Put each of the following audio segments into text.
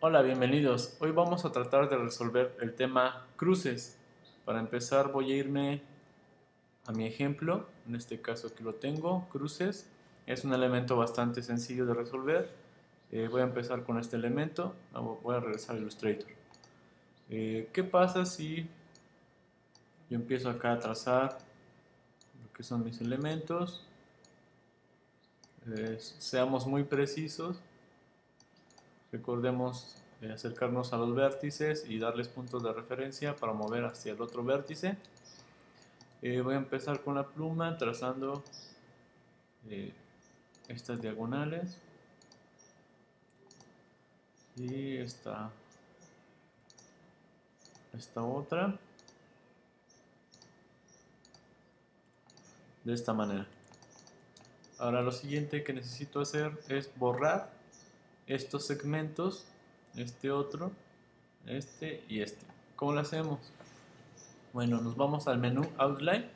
Hola, bienvenidos. Hoy vamos a tratar de resolver el tema cruces. Para empezar voy a irme a mi ejemplo. En este caso aquí lo tengo, cruces. Es un elemento bastante sencillo de resolver. Eh, voy a empezar con este elemento. Ah, voy a regresar a Illustrator. Eh, ¿Qué pasa si yo empiezo acá a trazar lo que son mis elementos? Seamos muy precisos Recordemos eh, acercarnos a los vértices y darles puntos de referencia para mover hacia el otro vértice. Eh, voy a empezar con la pluma trazando eh, estas diagonales y esta, esta otra de esta manera. Ahora lo siguiente que necesito hacer es borrar estos segmentos, este otro, este y este. ¿Cómo lo hacemos? Bueno, nos vamos al menú Outline,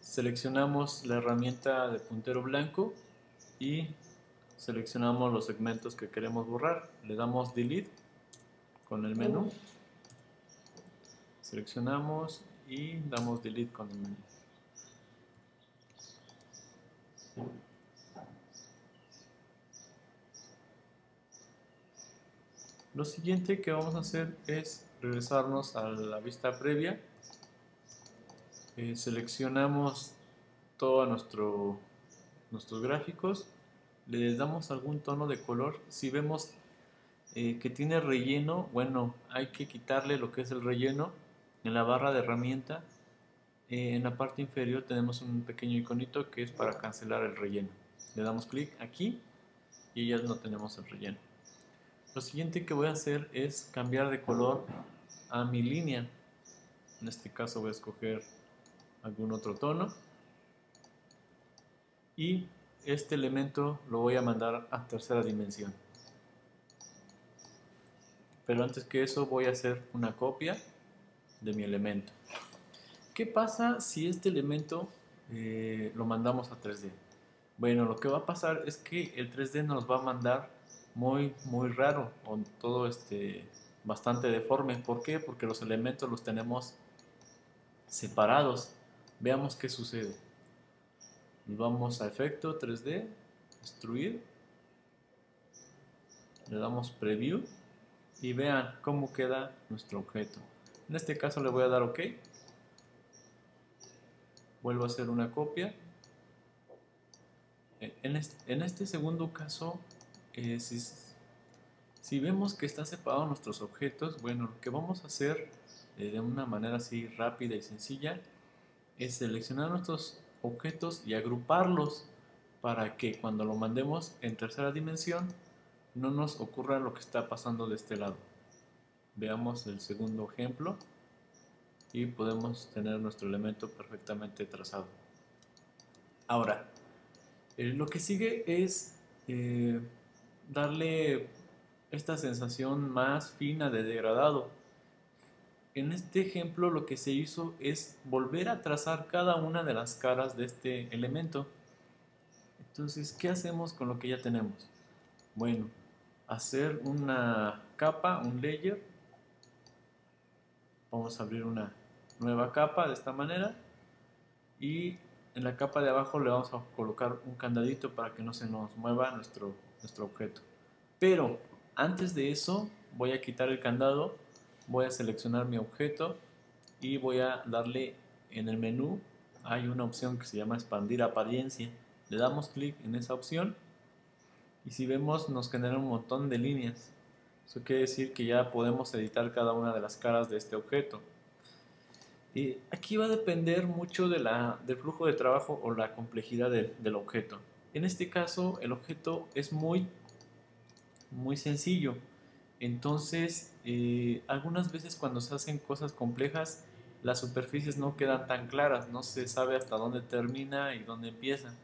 seleccionamos la herramienta de puntero blanco y seleccionamos los segmentos que queremos borrar. Le damos Delete con el menú, seleccionamos y damos Delete con el menú. Lo siguiente que vamos a hacer es regresarnos a la vista previa. Eh, seleccionamos todos nuestro, nuestros gráficos. Le damos algún tono de color. Si vemos eh, que tiene relleno, bueno, hay que quitarle lo que es el relleno. En la barra de herramienta, eh, en la parte inferior tenemos un pequeño iconito que es para cancelar el relleno. Le damos clic aquí y ya no tenemos el relleno. Lo siguiente que voy a hacer es cambiar de color a mi línea. En este caso voy a escoger algún otro tono. Y este elemento lo voy a mandar a tercera dimensión. Pero antes que eso voy a hacer una copia de mi elemento. ¿Qué pasa si este elemento eh, lo mandamos a 3D? Bueno, lo que va a pasar es que el 3D nos va a mandar muy, muy raro, o todo este, bastante deforme. ¿Por qué? Porque los elementos los tenemos separados. Veamos qué sucede. Nos vamos a efecto 3D, destruir, le damos preview y vean cómo queda nuestro objeto. En este caso le voy a dar OK. Vuelvo a hacer una copia. En este, en este segundo caso eh, si, vemos que está separado nuestros objetos, bueno, lo que vamos a hacer eh, de una manera así rápida y sencilla es seleccionar nuestros objetos y agruparlos para que cuando lo mandemos en tercera dimensión no nos ocurra lo que está pasando de este lado. Veamos el segundo ejemplo y podemos tener nuestro elemento perfectamente trazado. Ahora, eh, lo que sigue es darle esta sensación más fina de degradado. En este ejemplo lo que se hizo es volver a trazar cada una de las caras de este elemento. Entonces, ¿qué hacemos con lo que ya tenemos? Bueno, hacer una capa, un layer. Vamos a abrir una nueva capa de esta manera. Y en la capa de abajo le vamos a colocar un candadito para que no se nos mueva nuestro nuestro objeto. Pero antes de eso voy a quitar el candado, voy a seleccionar mi objeto y voy a darle en el menú, hay una opción que se llama expandir apariencia. Le damos clic en esa opción y si vemos nos genera un montón de líneas. Eso quiere decir que ya podemos editar cada una de las caras de este objeto. Y aquí va a depender mucho de la, del flujo de trabajo o la complejidad del objeto. En este caso el objeto es muy, muy sencillo. Entonces, eh, algunas veces cuando se hacen cosas complejas, las superficies no quedan tan claras, no se sabe hasta dónde termina y dónde empieza.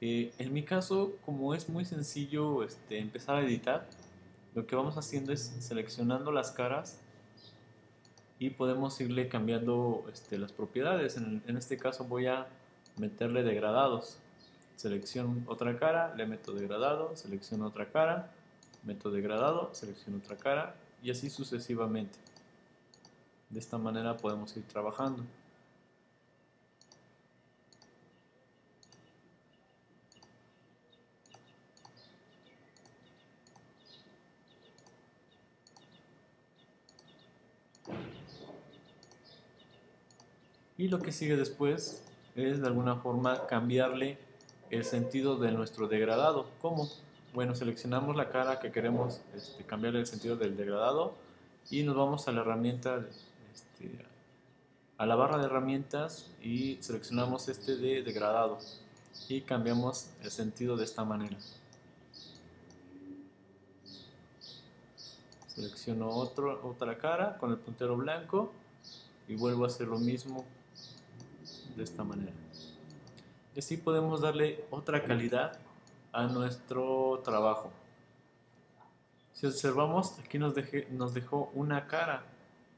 Eh, en mi caso, como es muy sencillo este, empezar a editar, lo que vamos haciendo es seleccionando las caras y podemos irle cambiando este, las propiedades. En, en este caso voy a meterle degradados selecciono otra cara, le meto degradado, selecciono otra cara método degradado, selecciono otra cara y así sucesivamente. De esta manera podemos ir trabajando. Y lo que sigue después es de alguna forma cambiarle el sentido de nuestro degradado. ¿Cómo? Bueno, seleccionamos la cara que queremos este, cambiar el sentido del degradado y nos vamos a la herramienta, este, a la barra de herramientas y seleccionamos este de degradado y cambiamos el sentido de esta manera. Selecciono otra cara con el puntero blanco y vuelvo a hacer lo mismo de esta manera. Y así podemos darle otra calidad a nuestro trabajo. Si observamos, aquí nos, nos dejó una cara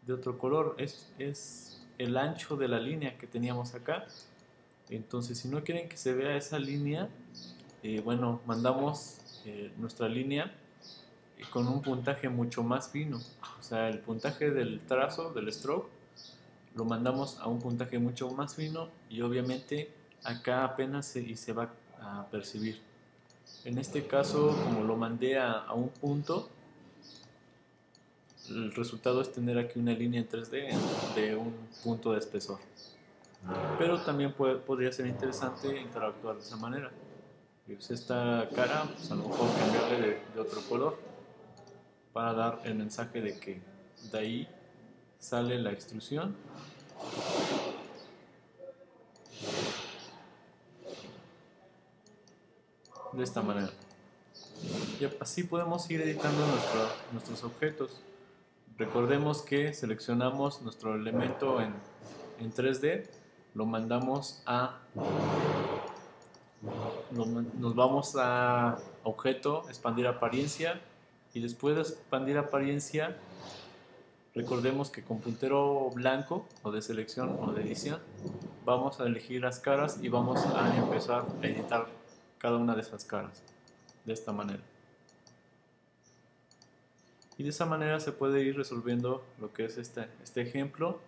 de otro color. Es, es el ancho de la línea que teníamos acá. Entonces, si no quieren que se vea esa línea, eh, bueno, mandamos eh, nuestra línea con un puntaje mucho más fino. O sea, el puntaje del trazo, del stroke, lo mandamos a un puntaje mucho más fino y obviamente acá apenas se, y se va a percibir. En este caso, como lo mandé a, un punto, el resultado es tener aquí una línea en 3D de un punto de espesor. Pero también podría ser interesante interactuar de esa manera. Pues esta cara, pues a lo mejor cambiarle de, de otro color para dar el mensaje de que de ahí sale la extrusión de esta manera. Y así podemos ir editando nuestros objetos. Recordemos que seleccionamos nuestro elemento en, en 3D, lo mandamos a... Nos vamos a objeto, expandir apariencia y después de expandir apariencia Recordemos que con puntero blanco o de selección o de edición vamos a elegir las caras y vamos a empezar a editar cada una de esas caras de esta manera. Y de esa manera se puede ir resolviendo lo que es este, este ejemplo.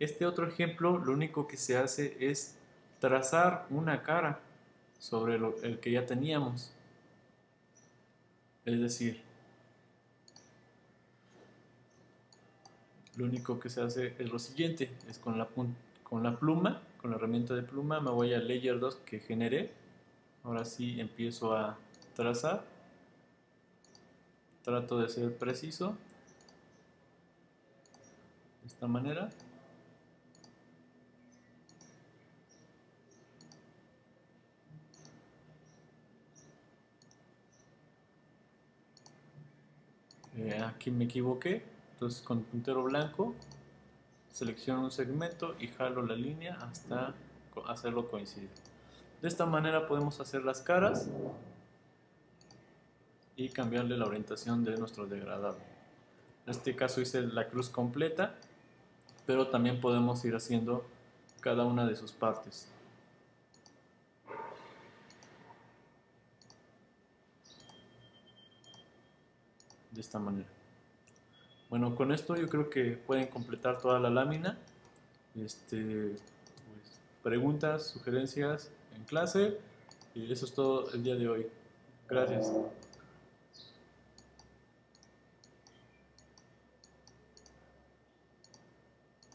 Este otro ejemplo lo único que se hace es trazar una cara sobre el que ya teníamos. Es decir, lo único que se hace es lo siguiente, es con la, con la pluma, con la herramienta de pluma, me voy a Layer 2 que generé, ahora sí empiezo a trazar, trato de ser preciso, de esta manera, eh, aquí me equivoqué. Entonces con puntero blanco selecciono un segmento y jalo la línea hasta hacerlo coincidir. De esta manera podemos hacer las caras y cambiarle la orientación de nuestro degradado. En este caso hice la cruz completa, pero también podemos ir haciendo cada una de sus partes. De esta manera. Bueno, con esto yo creo que pueden completar toda la lámina. Este, pues, preguntas, sugerencias en clase. Y eso es todo el día de hoy. Gracias.